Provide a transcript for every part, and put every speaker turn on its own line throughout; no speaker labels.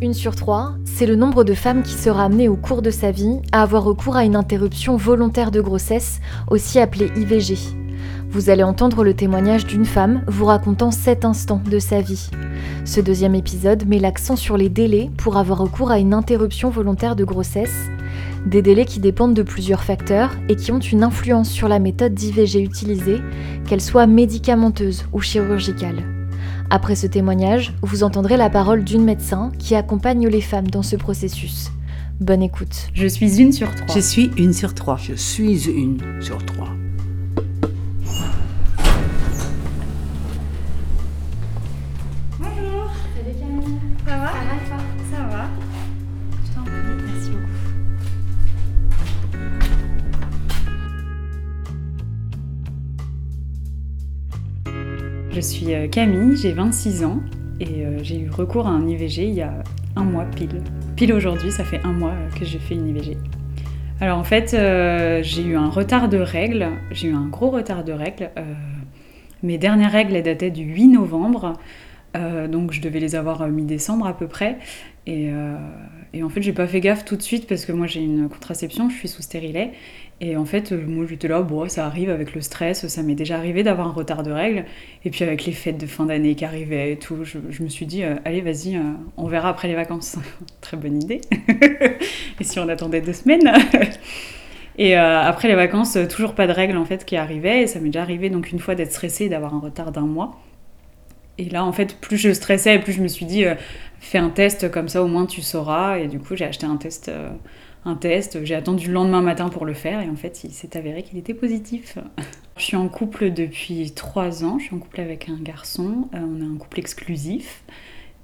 Une sur trois, c'est le nombre de femmes qui sera amenée au cours de sa vie à avoir recours à une interruption volontaire de grossesse, aussi appelée IVG. Vous allez entendre le témoignage d'une femme vous racontant cet instant de sa vie. Ce deuxième épisode met l'accent sur les délais pour avoir recours à une interruption volontaire de grossesse, des délais qui dépendent de plusieurs facteurs et qui ont une influence sur la méthode d'IVG utilisée, qu'elle soit médicamenteuse ou chirurgicale. Après ce témoignage, vous entendrez la parole d'une médecin qui accompagne les femmes dans ce processus. Bonne écoute.
Je suis une sur trois.
Je suis une sur trois.
Je suis une sur trois.
Je
suis euh, Camille, j'ai 26 ans et euh, j'ai eu recours à un IVG il y a un mois pile. Pile aujourd'hui, ça fait un mois euh, que j'ai fait une IVG. Alors en fait, j'ai eu un retard de règles, j'ai eu un gros retard de règles. Mes dernières règles, elles dataient du 8 novembre, donc je devais les avoir mi-décembre à peu près. Et, et en fait, j'ai pas fait gaffe tout de suite parce que moi j'ai une contraception, je suis sous stérilet. Et en fait, euh, moi j'étais là, bon, ça arrive avec le stress, ça m'est déjà arrivé d'avoir un retard de règles. Et puis avec les fêtes de fin d'année qui arrivaient et tout, je, me suis dit, euh, allez, vas-y, euh, on verra après les vacances. Très bonne idée. et si on attendait deux semaines Et après les vacances, toujours pas de règles en fait qui arrivaient. Et ça m'est déjà arrivé donc une fois d'être stressée et d'avoir un retard d'un mois. Et là, en fait, plus je stressais, plus je me suis dit, euh, fais un test comme ça, au moins tu sauras. Et du coup, j'ai acheté un test. euh, un test. J'ai attendu le lendemain matin pour le faire et en fait, il s'est avéré qu'il était positif. Je suis en couple depuis trois ans. Je suis en couple avec un garçon. Euh, on est un couple exclusif.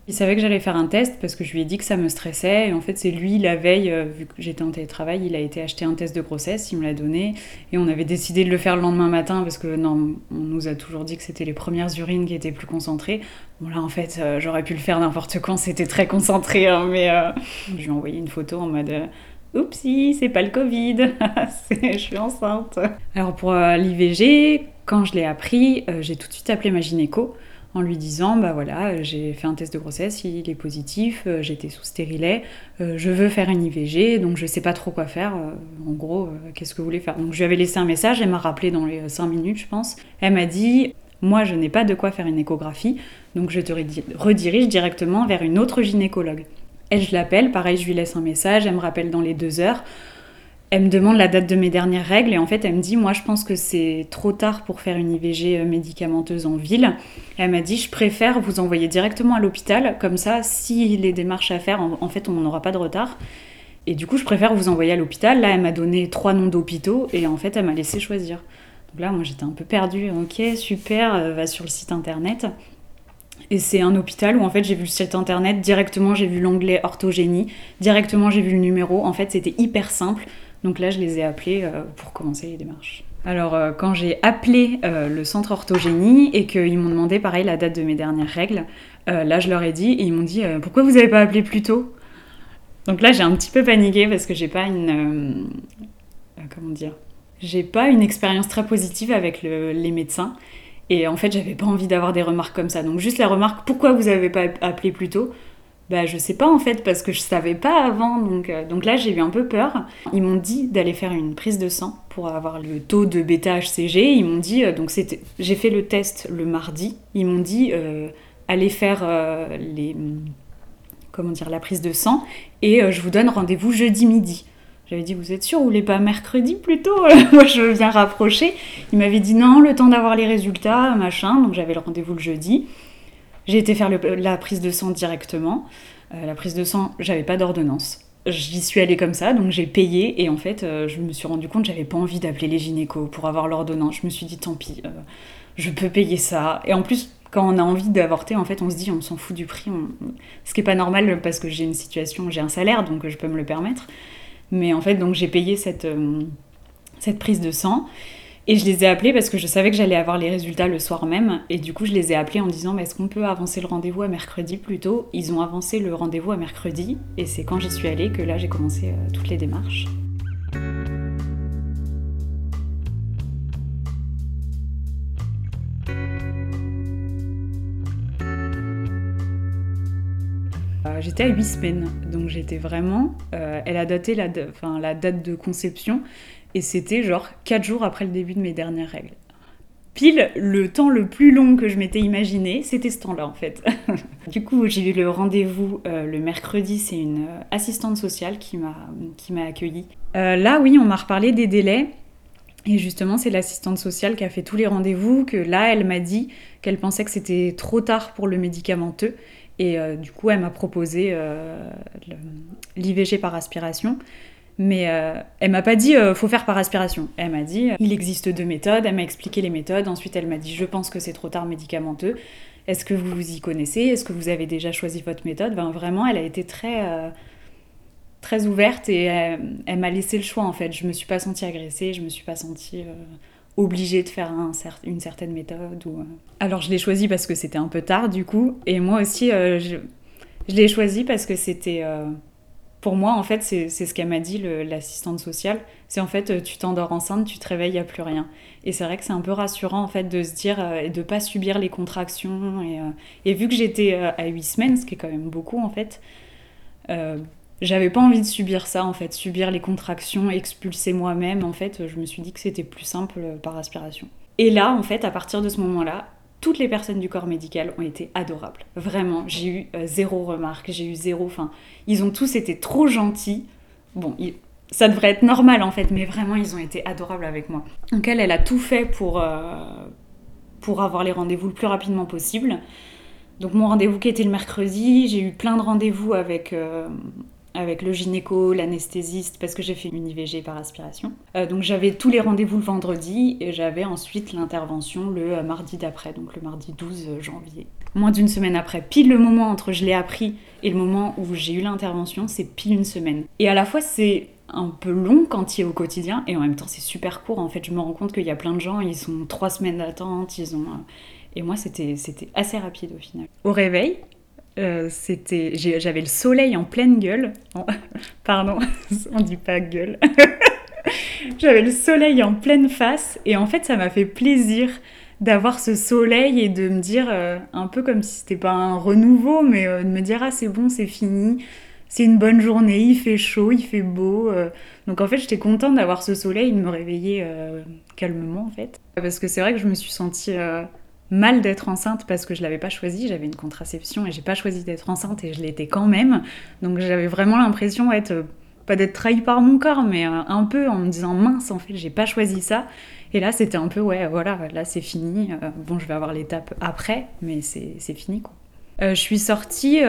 Il savait que j'allais faire un test parce que je lui ai dit que ça me stressait. Et en fait, c'est lui, la veille, euh, vu que j'étais en télétravail, il a été acheter un test de grossesse, il me l'a donné. Et on avait décidé de le faire le lendemain matin parce que non, on nous a toujours dit que c'était les premières urines qui étaient plus concentrées. Bon, là, en fait, euh, j'aurais pu le faire n'importe quand, c'était très concentré. hein, mais euh, je lui ai envoyé une photo en mode. euh, Oupsie, c'est pas le Covid, je suis enceinte. Alors pour l'IVG, quand je l'ai appris, j'ai tout de suite appelé ma gynéco en lui disant bah voilà euh, j'ai fait un test de grossesse il est positif euh, j'étais sous stérilet euh, je veux faire une IVG donc je sais pas trop quoi faire en gros qu'est-ce que vous voulez faire. Donc je lui avais laissé un message elle m'a rappelé dans les 5 minutes je pense. Elle m'a dit moi je n'ai pas de quoi faire une échographie donc je te redi- redirige directement vers une autre gynécologue. Elle je l'appelle pareil je lui laisse un message elle me rappelle dans les deux heures elle me demande la date de mes dernières règles et en fait elle me dit moi je pense que c'est trop tard pour faire une IVG euh, médicamenteuse en ville. Elle m'a dit je préfère vous envoyer directement à l'hôpital comme ça si les démarches à faire en, en fait on n'aura pas de retard. Et du coup je préfère vous envoyer à l'hôpital. Là elle m'a donné trois noms d'hôpitaux et en fait elle m'a laissé choisir. Donc là moi j'étais un peu perdue. Ok super euh, va sur le site internet. Et c'est un hôpital où en fait j'ai vu le site internet, directement j'ai vu l'onglet orthogénie, directement j'ai vu le numéro. En fait c'était hyper simple. Donc là, je les ai appelés euh, pour commencer les démarches. Alors, euh, quand j'ai appelé euh, le centre orthogénie et qu'ils m'ont demandé, pareil, la date de mes dernières règles, là, je leur ai dit, et ils m'ont dit, pourquoi vous n'avez pas appelé plus tôt? Donc là, j'ai un petit peu paniqué parce que j'ai pas une. comment dire? J'ai pas une expérience très positive avec le- les médecins. Et en fait, j'avais pas envie d'avoir des remarques comme ça. Donc, juste la remarque, pourquoi vous n'avez pas appelé plus tôt? Bah, je sais pas en fait, parce que je savais pas avant. Donc, euh, donc là, j'ai eu un peu peur. Ils m'ont dit d'aller faire une prise de sang pour avoir le taux de bêta-HCG. Ils m'ont dit, euh, donc c'était, j'ai fait le test le mardi. Ils m'ont dit, euh, allez faire les, comment dire, la prise de sang et je vous donne rendez-vous jeudi midi. J'avais dit, vous êtes sûr, vous voulez pas mercredi plutôt? Moi, je bien rapprocher. Il m'avait dit, non, le temps d'avoir les résultats, machin. Donc j'avais le rendez-vous le jeudi. J'ai été faire la prise de sang directement. Euh, la prise de sang, j'avais pas d'ordonnance. J'y suis allée comme ça, donc j'ai payé et en fait, euh, je me suis rendu compte que j'avais pas envie d'appeler les gynécos pour avoir l'ordonnance. Je me suis dit, tant pis, euh, je peux payer ça. Et en plus, quand on a envie d'avorter, en fait, on se dit, on s'en fout du prix. Ce qui est pas normal parce que j'ai une situation, j'ai un salaire, donc je peux me le permettre. Mais en fait, donc j'ai payé cette, cette prise de sang. Et je les ai appelés parce que je savais que j'allais avoir les résultats le soir même. Et du coup, je les ai appelés en disant, Mais est-ce qu'on peut avancer le rendez-vous à mercredi plus tôt? Ils ont avancé le rendez-vous à mercredi. Et c'est quand j'y suis allée que là, j'ai commencé euh, toutes les démarches. Euh, j'étais à 8 semaines. Donc j'étais vraiment. elle a daté la date de conception et c'était genre 4 jours après le début de mes dernières règles pile le temps le plus long que je m'étais imaginé, c'était ce temps-là en fait. du coup, j'ai eu le rendez-vous euh, le mercredi, c'est une euh, assistante sociale qui m'a accueillie. Euh, là, oui, on m'a reparlé des délais. Et justement, c'est l'assistante sociale qui a fait tous les rendez-vous, que là, elle m'a dit qu'elle pensait que c'était trop tard pour le médicamenteux. Et du coup, elle m'a proposé l'IVG par aspiration. Mais euh, elle m'a pas dit euh, faut faire par aspiration. Elle m'a dit il existe deux méthodes. Elle m'a expliqué les méthodes. Ensuite, elle m'a dit je pense que c'est trop tard médicamenteux. Est-ce que vous vous y connaissez? Est-ce que vous avez déjà choisi votre méthode? Ben, Vraiment, elle a été très, euh, très ouverte et elle, m'a laissé le choix en fait. Je me suis pas sentie agressée, je me suis pas sentie obligée de faire une certaine méthode. Ou, Alors je l'ai choisi parce que c'était un peu tard du coup. Et moi aussi, je, je l'ai choisi parce que c'était pour moi, en fait, c'est ce qu'elle m'a dit, l'assistante sociale. C'est en fait, tu t'endors enceinte, tu te réveilles, il n'y a plus rien. Et c'est vrai que c'est un peu rassurant, en fait, de se dire euh, de pas subir les contractions. Et, euh, et vu que j'étais euh, à 8 semaines, ce qui est quand même beaucoup, en fait, j'avais pas envie de subir ça, en fait, subir les contractions, expulser moi-même. En fait, je me suis dit que c'était plus simple par aspiration. Et là, en fait, à partir de ce moment-là, toutes les personnes du corps médical ont été adorables. Vraiment, j'ai eu euh, zéro remarque, j'ai eu zéro. Enfin, ils ont tous été trop gentils. Bon, ça devrait être normal en fait, mais vraiment, ils ont été adorables avec moi. Donc elle, elle a tout fait pour, euh, avoir les rendez-vous le plus rapidement possible. Donc mon rendez-vous qui était le mercredi, j'ai eu plein de rendez-vous avec, euh, avec le gynéco, l'anesthésiste, parce que j'ai fait une IVG par aspiration. Euh, donc j'avais tous les rendez-vous le vendredi et j'avais ensuite l'intervention le euh, mardi d'après, donc le mardi 12 janvier. Moins d'une semaine après, pile le moment entre je l'ai appris et le moment où j'ai eu l'intervention, c'est pile une semaine. Et à la fois c'est un peu long quand il est au quotidien et en même temps c'est super court. En fait, je me rends compte qu'il y a plein de gens, ils ont trois semaines d'attente, ils ont... Euh, et moi, c'était assez rapide au final. Au réveil, euh, c'était, j'avais le soleil en pleine gueule. Pardon, on dit pas gueule. j'avais le soleil en pleine face et en fait ça m'a fait plaisir d'avoir ce soleil et de me dire euh, un peu comme si c'était pas un renouveau mais euh, de me dire ah c'est bon c'est fini c'est une bonne journée il fait chaud il fait beau donc en fait j'étais contente d'avoir ce soleil et de me réveiller calmement en fait parce que c'est vrai que je me suis sentie mal d'être enceinte parce que je l'avais pas choisi, j'avais une contraception et j'ai pas choisi d'être enceinte et je l'étais quand même. Donc j'avais vraiment l'impression d'être euh, pas d'être trahie par mon corps, mais euh, un peu en me disant mince en fait j'ai pas choisi ça. Et là c'était un peu ouais voilà là c'est fini. Euh, bon je vais avoir l'étape après, mais c'est fini quoi. je suis sortie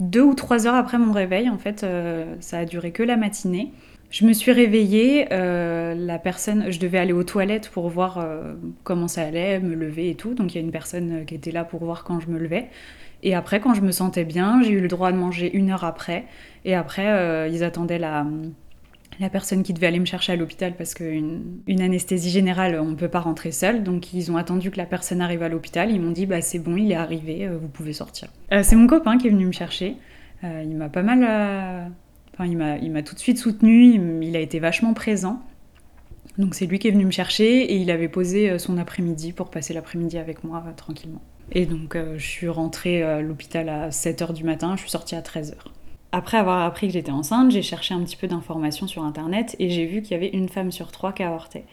deux ou trois heures après mon réveil en fait, ça a duré que la matinée. Je me suis réveillée, euh, la personne, je devais aller aux toilettes pour voir euh, comment ça allait, me lever et tout. Donc il y a une personne euh, qui était là pour voir quand je me levais. Et après, quand je me sentais bien, j'ai eu le droit de manger une heure après. Et après, ils attendaient la, la personne qui devait aller me chercher à l'hôpital parce qu'une une anesthésie générale, on ne peut pas rentrer seul. Donc ils ont attendu que la personne arrive à l'hôpital. Ils m'ont dit bah c'est bon, il est arrivé, vous pouvez sortir. c'est mon copain qui est venu me chercher. il m'a pas mal il m'a tout de suite soutenu, il, a été vachement présent. Donc c'est lui qui est venu me chercher et il avait posé euh, son après-midi pour passer l'après-midi avec moi euh, tranquillement. Et donc euh, je suis rentrée à l'hôpital à 7h du matin, je suis sortie à 13h. Après avoir appris que j'étais enceinte, j'ai cherché un petit peu d'informations sur internet et j'ai vu qu'il y avait une femme sur trois qui avortait.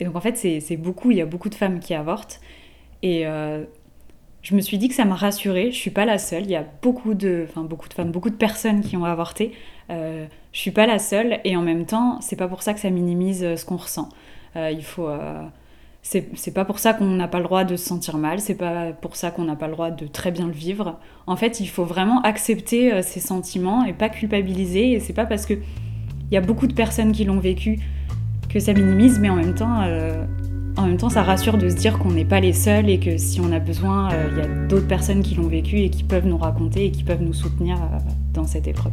Et donc en fait c'est beaucoup, il y a beaucoup de femmes qui avortent. Et je me suis dit que ça m'a rassurée. Je suis pas la seule. Il y a beaucoup de, enfin beaucoup de femmes, beaucoup de personnes qui ont avorté. Euh, je suis pas la seule. Et en même temps, c'est pas pour ça que ça minimise euh, ce qu'on ressent. Euh, il faut. Euh, c'est pas pour ça qu'on n'a pas le droit de se sentir mal. C'est pas pour ça qu'on n'a pas le droit de très bien le vivre. En fait, il faut vraiment accepter ces sentiments et pas culpabiliser. Et c'est pas parce que il y a beaucoup de personnes qui l'ont vécu que ça minimise, mais en même temps en même temps, ça rassure de se dire qu'on n'est pas les seuls et que si on a besoin, euh, il y a d'autres personnes qui l'ont vécu et qui peuvent nous raconter et qui peuvent nous soutenir euh, dans cette épreuve.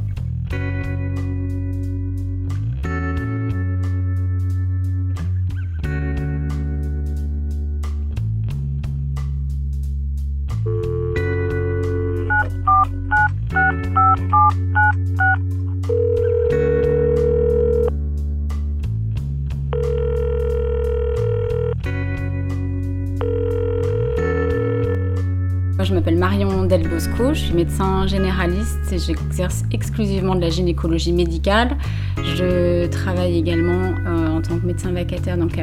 Je m'appelle Marion Del Bosco, je suis médecin généraliste et j'exerce exclusivement de la gynécologie médicale. Je travaille également euh, en tant que médecin vacataire donc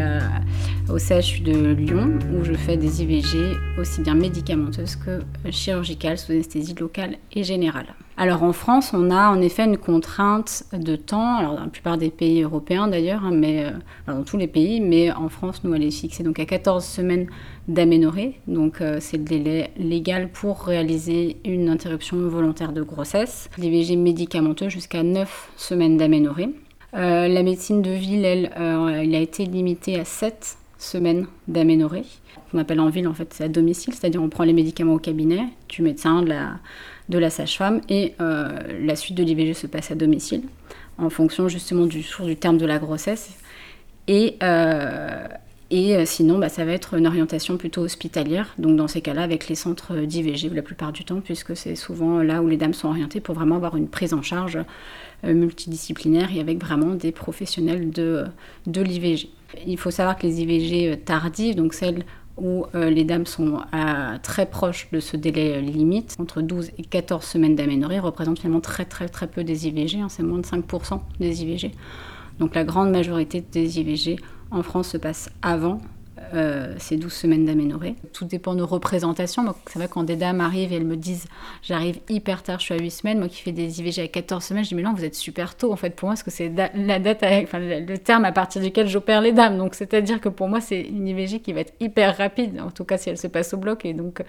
au CHU de Lyon où je fais des IVG aussi bien médicamenteuses que chirurgicales sous anesthésie locale et générale. Alors en France, on a en effet une contrainte de temps, alors dans la plupart des pays européens d'ailleurs, hein, mais euh, dans tous les pays, mais en France, nous, elle est fixée donc à 14 semaines d'aménorrhée, donc euh, c'est le délai légal pour réaliser une interruption volontaire de grossesse. L'IVG médicamenteux jusqu'à 9 semaines d'aménorrhée. Euh, la médecine de ville, elle, il a été limité à 7 semaines d'aménorrhée. On appelle en ville, en fait, c'est à domicile, c'est-à-dire on prend les médicaments au cabinet, du médecin, de la de la sage-femme et euh, la suite de l'IVG se passe à domicile en fonction justement du, du terme de la grossesse. Et, euh, et euh, sinon, bah, ça va être une orientation plutôt hospitalière, donc dans ces cas-là avec les centres d'IVG la plupart du temps, puisque c'est souvent là où les dames sont orientées pour vraiment avoir une prise en charge multidisciplinaire et avec vraiment des professionnels de, de l'IVG. Il faut savoir que les IVG tardives, donc celles où euh, les dames sont très proches de ce délai limite, entre 12 et 14 semaines d'aménorrhée, représentent finalement très très très peu des IVG, hein, c'est moins de 5% des IVG. Donc la grande majorité des IVG en France se passe avant euh, ces 12 semaines d'aménorrhée. Tout dépend de représentation. C'est vrai quand des dames arrivent et elles me disent j'arrive hyper tard, je suis à 8 semaines, moi qui fais des IVG à 14 semaines, je dis mais non, vous êtes super tôt en fait pour moi, parce que c'est la date, le terme à partir duquel j'opère les dames. Donc c'est-à-dire que pour moi, c'est une IVG qui va être hyper rapide, en tout cas si elle se passe au bloc. Et donc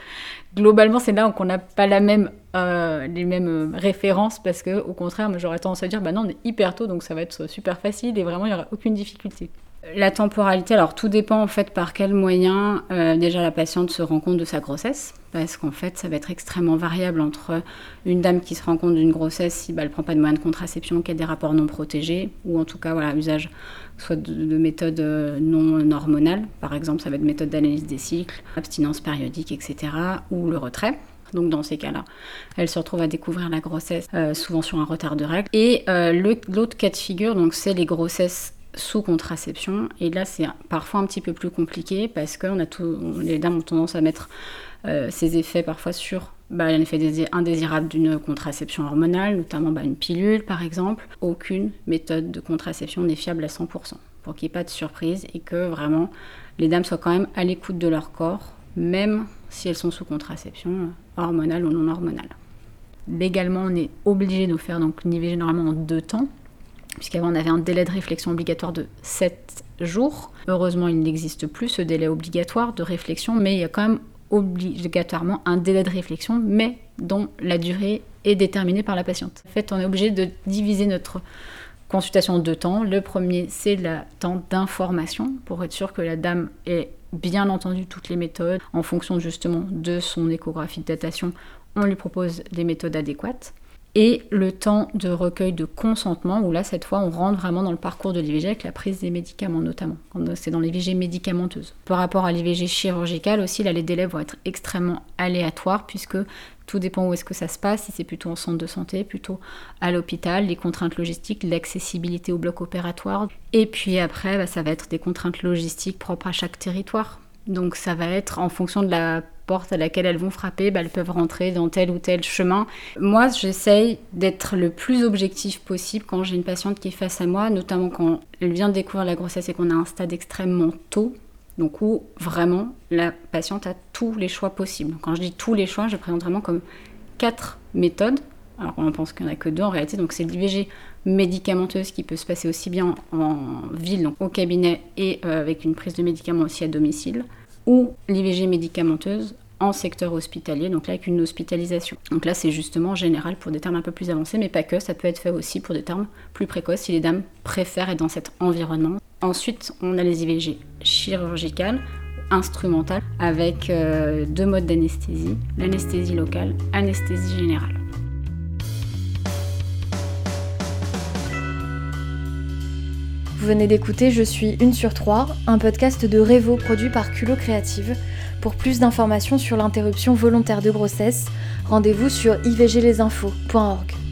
globalement, c'est là qu'on n'a pas la même, euh, les mêmes euh, références parce que au contraire, j'aurais tendance à dire bah non, on est hyper tôt, donc ça va être super facile et vraiment il n'y aura aucune difficulté. La temporalité, alors tout dépend en fait par quel moyen euh, déjà la patiente se rend compte de sa grossesse, parce qu'en fait ça va être extrêmement variable entre une dame qui se rend compte d'une grossesse si bah, elle ne prend pas de moyens de contraception, qui a des rapports non protégés, ou en tout cas voilà usage soit de, méthodes euh, non hormonales, par exemple ça va être méthode d'analyse des cycles, abstinence périodique, etc., ou le retrait. Donc dans ces cas-là, elle se retrouve à découvrir la grossesse, euh, souvent sur un retard de règles. Et l'autre cas de figure, donc c'est les grossesses sous contraception. Et là, c'est parfois un petit peu plus compliqué parce que a tout, les dames ont tendance à mettre euh, ces effets parfois sur bah, un effet indésirable d'une contraception hormonale, notamment bah, une pilule par exemple. Aucune méthode de contraception n'est fiable à 100% pour qu'il n'y ait pas de surprise et que vraiment les dames soient quand même à l'écoute de leur corps, même si elles sont sous contraception hormonale ou non hormonale. Légalement, on est obligé de faire donc une IVG normalement en deux temps, puisqu'avant on avait un délai de réflexion obligatoire de 7 jours. Heureusement, il n'existe plus ce délai obligatoire de réflexion, mais il y a quand même obligatoirement un délai de réflexion, mais dont la durée est déterminée par la patiente. En fait, on est obligé de diviser notre consultation en deux temps. Le premier, c'est le temps d'information, pour être sûr que la dame ait bien entendu toutes les méthodes. En fonction justement de son échographie de datation, on lui propose des méthodes adéquates et le temps de recueil de consentement, où là, cette fois, on rentre vraiment dans le parcours de l'IVG avec la prise des médicaments notamment, c'est dans l'IVG médicamenteuse. Par rapport à l'IVG chirurgicale aussi, là, les délais vont être extrêmement aléatoires, puisque tout dépend où est-ce que ça se passe, si c'est plutôt en centre de santé, plutôt à l'hôpital, les contraintes logistiques, l'accessibilité au bloc opératoire. Et puis après, bah, ça va être des contraintes logistiques propres à chaque territoire. Donc ça va être en fonction de la porte à laquelle elles vont frapper, bah, elles peuvent rentrer dans tel ou tel chemin. Moi, j'essaye d'être le plus objectif possible quand j'ai une patiente qui est face à moi, notamment quand elle vient de découvrir la grossesse et qu'on a un stade extrêmement tôt. Donc où vraiment la patiente a tous les choix possibles. Quand je dis tous les choix, je présente vraiment comme quatre méthodes. Alors on pense qu'il n'y en a que deux en réalité, donc c'est l'IVG médicamenteuse qui peut se passer aussi bien en ville, donc au cabinet, et euh, avec une prise de médicaments aussi à domicile ou l'IVG médicamenteuse en secteur hospitalier, donc là avec une hospitalisation. Donc là c'est justement général pour des termes un peu plus avancés, mais pas que, ça peut être fait aussi pour des termes plus précoces si les dames préfèrent être dans cet environnement. Ensuite on a les IVG chirurgicales, instrumentales, avec euh, deux modes d'anesthésie, l'anesthésie locale, anesthésie générale.
Vous venez d'écouter Je suis une sur trois, un podcast de Revo produit par Culot Créative. Pour plus d'informations sur l'interruption volontaire de grossesse, rendez-vous sur ivglesinfos.org.